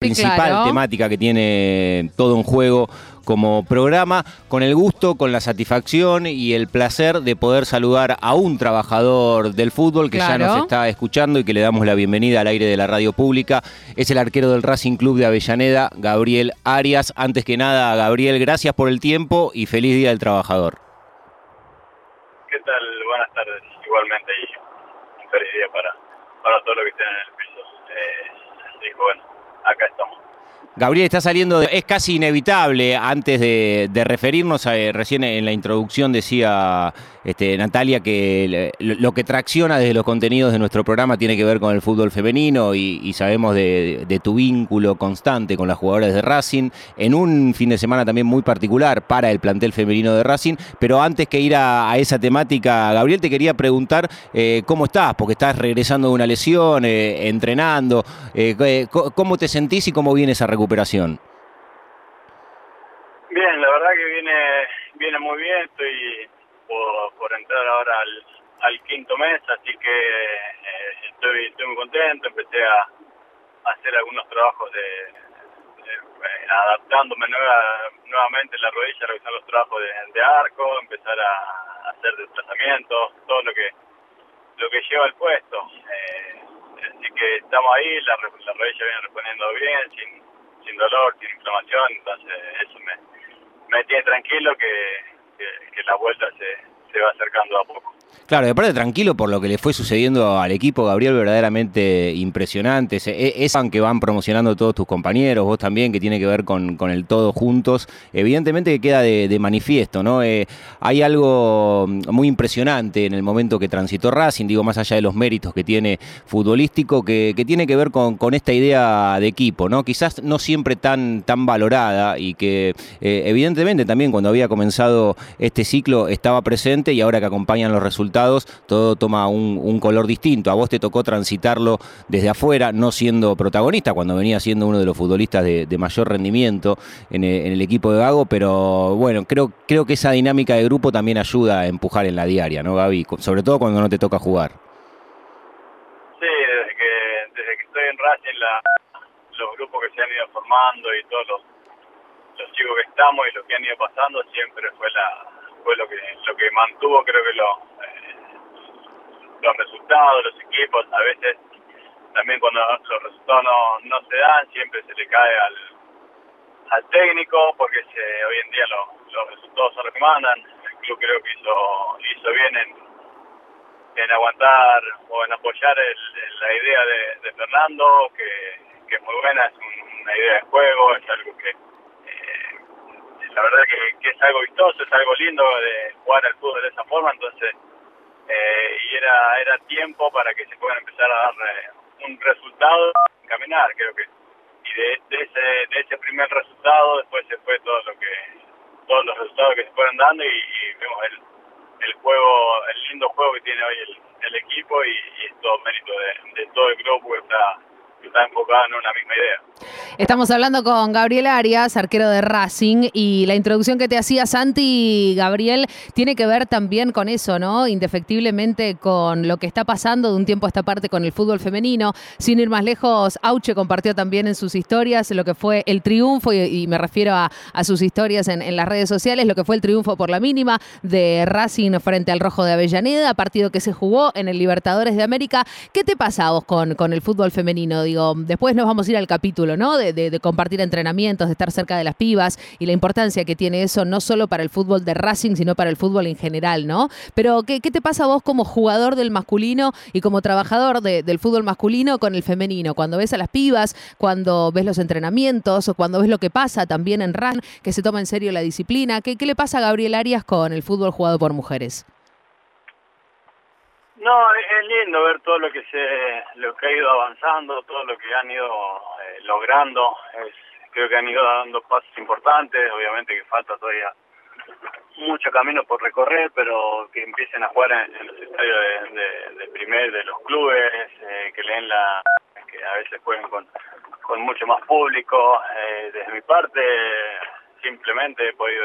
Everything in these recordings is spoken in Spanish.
principal temática que tiene todo un juego como programa, con el gusto, con la satisfacción y el placer de poder saludar a un trabajador del fútbol que ya nos está escuchando y que le damos la bienvenida al aire de la radio pública. Es el arquero del Racing Club de Avellaneda, Gabriel Arias. Antes que nada, Gabriel, gracias por el tiempo y feliz Día del Trabajador. ¿Qué tal? Buenas tardes, igualmente, y un feliz día para, para todos los que estén en el piso. Eh, bueno, acá estamos. Gabriel está saliendo, es casi inevitable, antes de, referirnos, a, eh, recién en la introducción decía este, Natalia que lo que tracciona desde los contenidos de nuestro programa tiene que ver con el fútbol femenino y, sabemos de, tu vínculo constante con las jugadoras de Racing, en un fin de semana también muy particular para el plantel femenino de Racing, pero antes que ir a, esa temática, Gabriel, te quería preguntar eh, cómo estás, porque estás regresando de una lesión, eh, entrenando, ¿cómo te sentís y cómo viene esa recuperación? Recuperación? Bien, la verdad que viene viene muy bien, estoy por, entrar ahora al, quinto mes, así que eh, estoy, estoy muy contento, empecé a, hacer algunos trabajos de, eh, adaptándome nuevamente la rodilla, revisar los trabajos de, arco, empezar a, hacer desplazamientos, todo lo que lo que lleva el puesto. Eh, así que estamos ahí, la, la rodilla viene respondiendo bien, sin sin dolor, sin inflamación, entonces eso me, me tiene tranquilo que, que, la vuelta se, se va acercando a poco. Claro, de aparte tranquilo por lo que le fue sucediendo al equipo, Gabriel, verdaderamente impresionante. Es que van promocionando todos tus compañeros, vos también, que tiene que ver con, el todo juntos. Evidentemente que queda de, manifiesto, ¿no? Eh, hay algo muy impresionante en el momento que transitó Racing, digo, más allá de los méritos que tiene futbolístico, que, tiene que ver con, esta idea de equipo, ¿no? Quizás no siempre tan, tan valorada y que eh, evidentemente también cuando había comenzado este ciclo estaba presente y ahora que acompañan los resultados todo toma un, color distinto. A vos te tocó transitarlo desde afuera, no siendo protagonista, cuando venía siendo uno de los futbolistas de, mayor rendimiento en el, equipo de Gago, pero bueno, creo, creo que esa dinámica de grupo también ayuda a empujar en la diaria, ¿no, Gaby? Sobre todo cuando no te toca jugar. Sí, desde que, desde que estoy en Racing, los grupos que se han ido formando y todos los, los chicos que estamos y lo que han ido pasando siempre fue la fue lo que lo que mantuvo creo que lo los resultados, los equipos, a veces también cuando los resultados no, no se dan, siempre se le cae al, al técnico, porque se, hoy en día los resultados son los. El club creo que hizo, hizo bien en, en aguantar o en apoyar el, la idea de, Fernando, que, que, es muy buena, es una idea de juego, es algo que eh, la verdad que, que es algo vistoso, es algo lindo de jugar al fútbol de esa forma, entonces eh, y era era tiempo para que se puedan empezar a dar un resultado caminar creo que. Y de, de, ese de ese primer resultado después se fue todo lo que todos los resultados que se fueron dando y, vemos el el juego el lindo juego que tiene hoy el, el equipo y, es todo mérito de, de todo el grupo que está está enfocada en una misma idea. Estamos hablando con Gabriel Arias, arquero de Racing, y la introducción que te hacía Santi, Gabriel, tiene que ver también con eso, ¿no? Indefectiblemente con lo que está pasando de un tiempo a esta parte con el fútbol femenino. Sin ir más lejos, Auche compartió también en sus historias lo que fue el triunfo, y, me refiero a, sus historias en, las redes sociales, lo que fue el triunfo por la mínima de Racing frente al Rojo de Avellaneda, partido que se jugó en el Libertadores de América. ¿Qué te pasa vos con, con el fútbol femenino? Digo, después nos vamos a ir al capítulo, ¿no? De, compartir entrenamientos, de estar cerca de las pibas y la importancia que tiene eso no solo para el fútbol de Racing, sino para el fútbol en general, ¿no? Pero, ¿qué, te pasa a vos como jugador del masculino y como trabajador del fútbol masculino con el femenino? Cuando ves a las pibas, cuando ves los entrenamientos, o cuando ves lo que pasa también en RAN, que se toma en serio la disciplina. ¿Qué, qué le pasa a Gabriel Arias con el fútbol jugado por mujeres? No, es lindo ver todo lo que se, lo que ha ido avanzando, todo lo que han ido eh, logrando. Es, creo que han ido dando pasos importantes. Obviamente que falta todavía mucho camino por recorrer, pero que empiecen a jugar en, los estadios de, de, primer de los clubes, eh, que leen la, que a veces jueguen con, con mucho más público. Eh, desde mi parte, simplemente he podido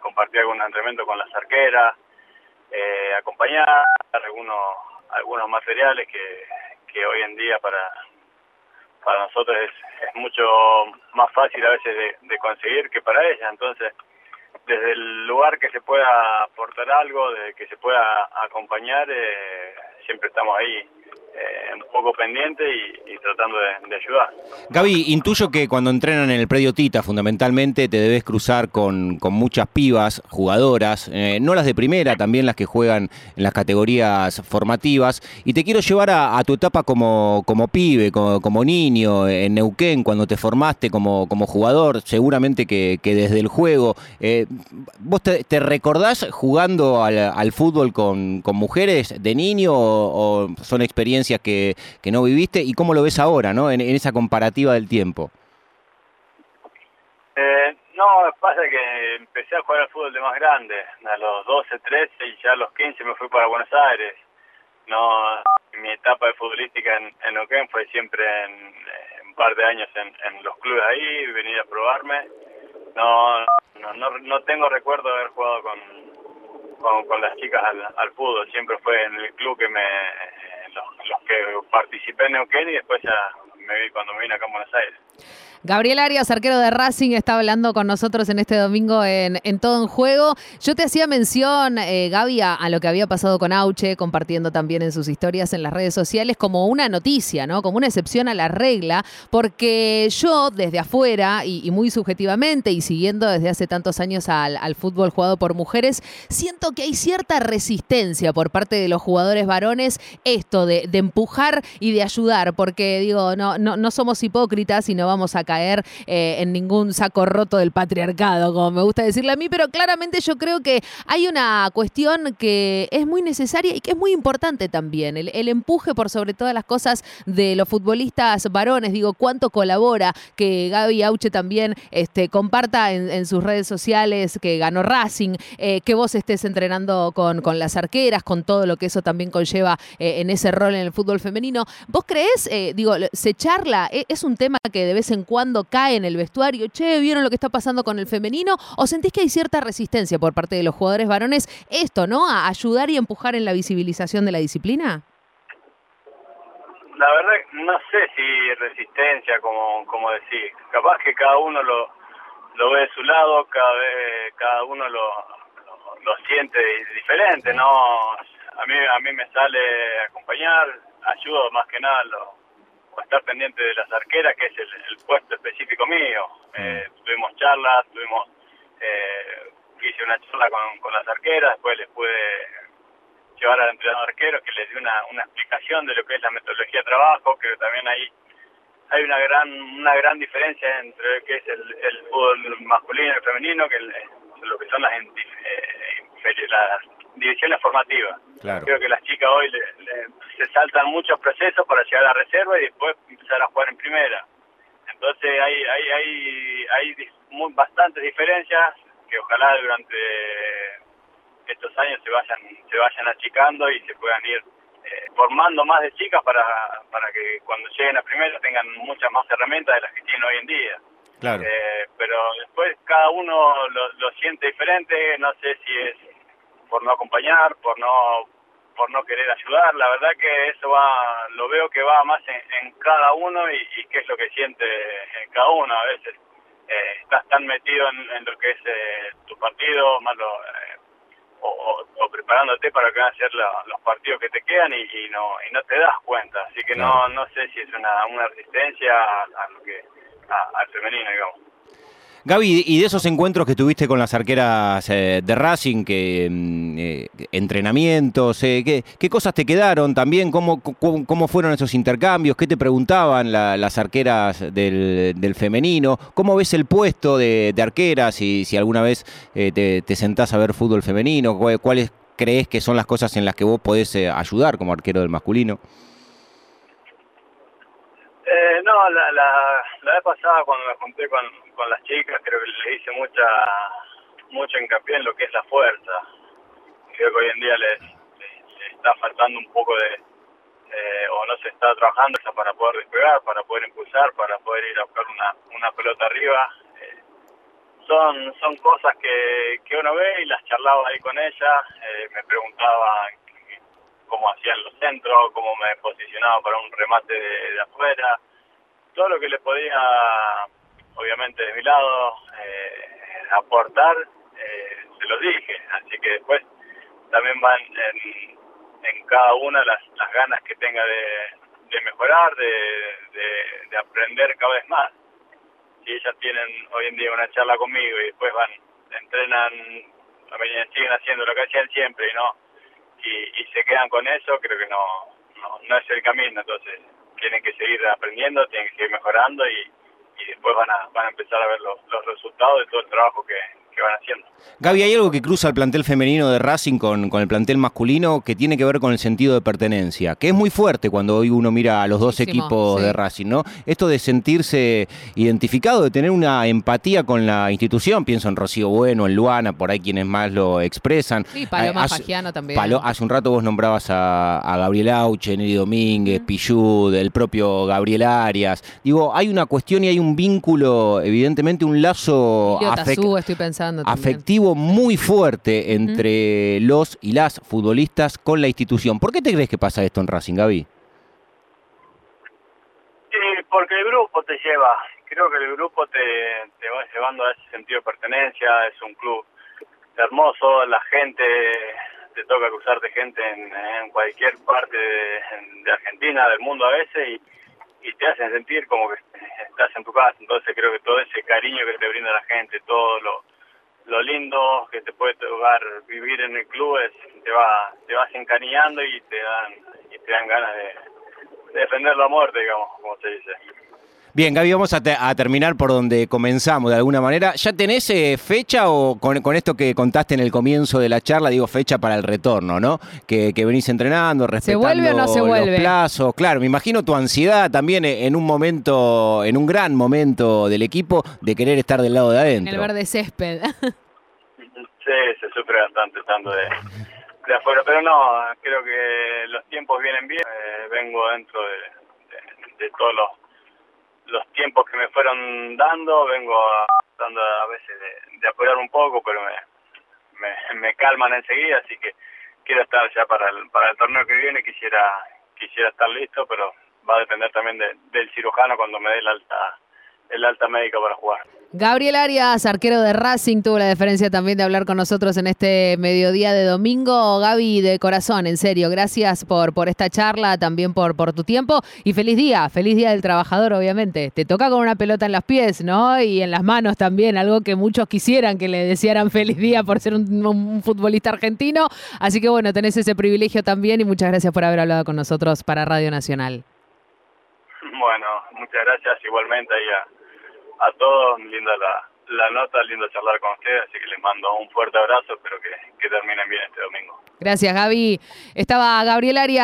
compartir algún entrenamiento con las arqueras eh, acompañar algunos algunos materiales que, que hoy en día para para nosotros es, es mucho más fácil a veces de, de conseguir que para ella. Entonces, desde el lugar que se pueda aportar algo, de que se pueda acompañar, eh, siempre estamos ahí eh, un poco pendiente y, tratando de, ayudar. Gaby, intuyo que cuando entrenan en el predio Tita, fundamentalmente te debes cruzar con, con muchas pibas, jugadoras, eh, no las de primera, también las que juegan en las categorías formativas. Y te quiero llevar a, tu etapa como, como pibe, como, niño, en Neuquén, cuando te formaste como, como jugador, seguramente que, que desde el juego. Eh, ¿Vos te, te, recordás jugando al, al fútbol con, con, mujeres de niño o son experiencias que, que, no viviste y cómo lo ves ahora, ¿no? En, esa comparativa del tiempo. Eh, no, pasa que empecé a jugar al fútbol de más grande, a los 12, 13 y ya a los 15 me fui para Buenos Aires. No, mi etapa de futbolística en, en Neuquén fue siempre en, un par de años en, los clubes ahí, venir a probarme. No, no, no, no tengo recuerdo de haber jugado con, con, con las chicas al, al, fútbol, siempre fue en el club que me participé en Neuquén y después ya cuando me vine acá en Buenos Aires. Gabriel Arias, arquero de Racing, está hablando con nosotros en este domingo en, Todo en Juego. Yo te hacía mención, eh, Gaby, a, lo que había pasado con Auche, compartiendo también en sus historias en las redes sociales, como una noticia, ¿no? Como una excepción a la regla, porque yo desde afuera y, muy subjetivamente y siguiendo desde hace tantos años al, al, fútbol jugado por mujeres, siento que hay cierta resistencia por parte de los jugadores varones esto de, de empujar y de ayudar, porque digo, no, no, no somos hipócritas y no vamos a caer eh, en ningún saco roto del patriarcado, como me gusta decirle a mí, pero claramente yo creo que hay una cuestión que es muy necesaria y que es muy importante también, el, el empuje por sobre todas las cosas de los futbolistas varones, digo, cuánto colabora que Gaby Auche también este, comparta en, sus redes sociales que ganó Racing, eh, que vos estés entrenando con, con, las arqueras, con todo lo que eso también conlleva eh, en ese rol en el fútbol femenino. ¿Vos creés, eh, digo, se charla, e, es un tema que de vez en cuando cae en el vestuario, che, ¿vieron lo que está pasando con el femenino? ¿O sentís que hay cierta resistencia por parte de los jugadores varones esto, ¿no? A ayudar y empujar en la visibilización de la disciplina? La verdad, no sé si resistencia, como, como decir. Capaz que cada uno lo, ve de su lado, cada, vez, cada uno lo, lo, siente diferente, ¿no? A mí, a mí me sale acompañar, ayudo más que nada lo, estar pendiente de las arqueras, que es el, el puesto específico mío. Eh, tuvimos charlas, tuvimos, eh, hice una charla con, con las arqueras, después les pude llevar al entrenador arquero que les dio una, una explicación de lo que es la metodología de trabajo, que también hay hay una gran una gran diferencia entre lo que es el, el fútbol masculino y el femenino, que el, lo que son las, eh, las divisiones formativas. Claro. Creo que las chicas hoy le, le, se saltan muchos procesos para llegar a la reserva y después empezar a jugar en primera. Entonces hay hay hay hay muy, bastantes diferencias que ojalá durante estos años se vayan se vayan achicando y se puedan ir eh, formando más de chicas para para que cuando lleguen a primera tengan muchas más herramientas de las que tienen hoy en día. Claro. Eh, pero después cada uno lo, lo siente diferente, no sé si es por no acompañar, por no por no querer ayudar. La verdad que eso va, lo veo que va más en, en cada uno y, y, qué es lo que siente en cada uno. A veces eh, estás tan metido en, en, lo que es eh, tu partido, más lo, eh, o, o, o, preparándote para que van a ser la, los partidos que te quedan y, y, no y no te das cuenta. Así que no no sé si es una, una resistencia a, a lo que a, al femenino, digamos. Gaby, y de esos encuentros que tuviste con las arqueras eh, de Racing, que mm, eh, entrenamientos, eh, ¿qué, ¿qué, cosas te quedaron también? ¿Cómo, cómo, fueron esos intercambios? ¿Qué te preguntaban la, las arqueras del, femenino? ¿Cómo ves el puesto de, arqueras? Y si alguna vez eh, te, te, sentás a ver fútbol femenino, ¿cuáles crees que son las cosas en las que vos podés ayudar como arquero del masculino? No, la, la, la, vez pasada cuando me junté con, con las chicas creo que le hice mucha mucho hincapié en lo que es la fuerza. Creo que hoy en día les, les, está faltando un poco de, o no se está trabajando para poder despegar, para poder impulsar, para poder ir a buscar una, una pelota arriba. Eh, son son cosas que, que uno ve y las charlaba ahí con ella, eh, me preguntaba cómo hacían los centros, cómo me posicionaba para un remate de afuera. Todo lo que le podía, obviamente de mi lado, eh, aportar, eh, se lo dije. Así que después también van en, en cada una las, las ganas que tenga de, mejorar, de, de, de aprender cada vez más. Si ellas tienen hoy en día una charla conmigo y después van, entrenan, siguen haciendo lo que hacían siempre y no y, y se quedan con eso, creo que no, no, no es el camino. Entonces, tienen que seguir aprendiendo, tienen que seguir mejorando y, y después van a, van a empezar a ver los, los resultados de todo el trabajo que, que van haciendo. Gaby, ¿hay algo que cruza el plantel femenino de Racing con, con, el plantel masculino que tiene que ver con el sentido de pertenencia? Que es muy fuerte cuando hoy uno mira a los dos Muchísimo, equipos sí. de Racing, ¿no? Esto de sentirse identificado, de tener una empatía con la institución, pienso en Rocío Bueno, en Luana, por ahí quienes más lo expresan. Sí, Paloma Eh, hace- Fagiano también. Palo- hace un rato vos nombrabas a, a Gabriel Auche, Neri Domínguez, Pillud, el propio Gabriel Arias. Digo, hay una cuestión y hay un vínculo, evidentemente un lazo Emilio afec- Tazú, estoy pensando también. afectivo muy fuerte entre los y las futbolistas con la institución. ¿Por qué te crees que pasa esto en Racing, Gaby? Sí, porque el grupo te lleva, creo que el grupo te, te va llevando a ese sentido de pertenencia, es un club hermoso, la gente, te toca cruzarte gente en, en cualquier parte de, de Argentina, del mundo a veces, y, y te hacen sentir como que estás en tu casa, entonces creo que todo ese cariño que te brinda la gente, todo lo, lo lindo que te puede tocar vivir en el club, es, te va te vas encariñando y te dan y te dan ganas de, de defender la muerte, digamos, como se dice. Bien, Gaby, vamos a, te- a terminar por donde comenzamos de alguna manera. ¿Ya tenés eh, fecha o con, con esto que contaste en el comienzo de la charla, digo fecha para el retorno, ¿no? Que, que venís entrenando, respetando vuelve o no se los vuelve? plazos. Claro, me imagino tu ansiedad también eh, en un momento, en un gran momento del equipo de querer estar del lado de En adentro. el verde césped. Sí, se sufre bastante estando de, de afuera, pero no, creo que los tiempos vienen bien. Eh, vengo dentro de, de- de todos los, los tiempos que me fueron dando, vengo a- tratando a veces de, de apurar un poco, pero me, me, me calman enseguida, así que quiero estar ya para el, para el torneo que viene, quisiera quisiera estar listo, pero va a depender también de- del cirujano cuando me dé el alta el alta médica para jugar. Gabriel Arias, arquero de Racing, tuvo la deferencia también de hablar con nosotros en este mediodía de domingo. Gaby, de corazón, en serio, gracias por, por esta charla, también por, por tu tiempo y feliz día, feliz día del trabajador, obviamente. Te toca con una pelota en los pies, ¿no? Y en las manos también, algo que muchos quisieran que le desearan feliz día por ser un, un futbolista argentino. Así que bueno, tenés ese privilegio también y muchas gracias por haber hablado con nosotros para Radio Nacional. Bueno, muchas gracias igualmente ahí a, a todos. Linda la, nota, lindo charlar con ustedes, así que les mando un fuerte abrazo. Espero que, que terminen bien este domingo. Gracias, Gaby. Estaba Gabriel Arias.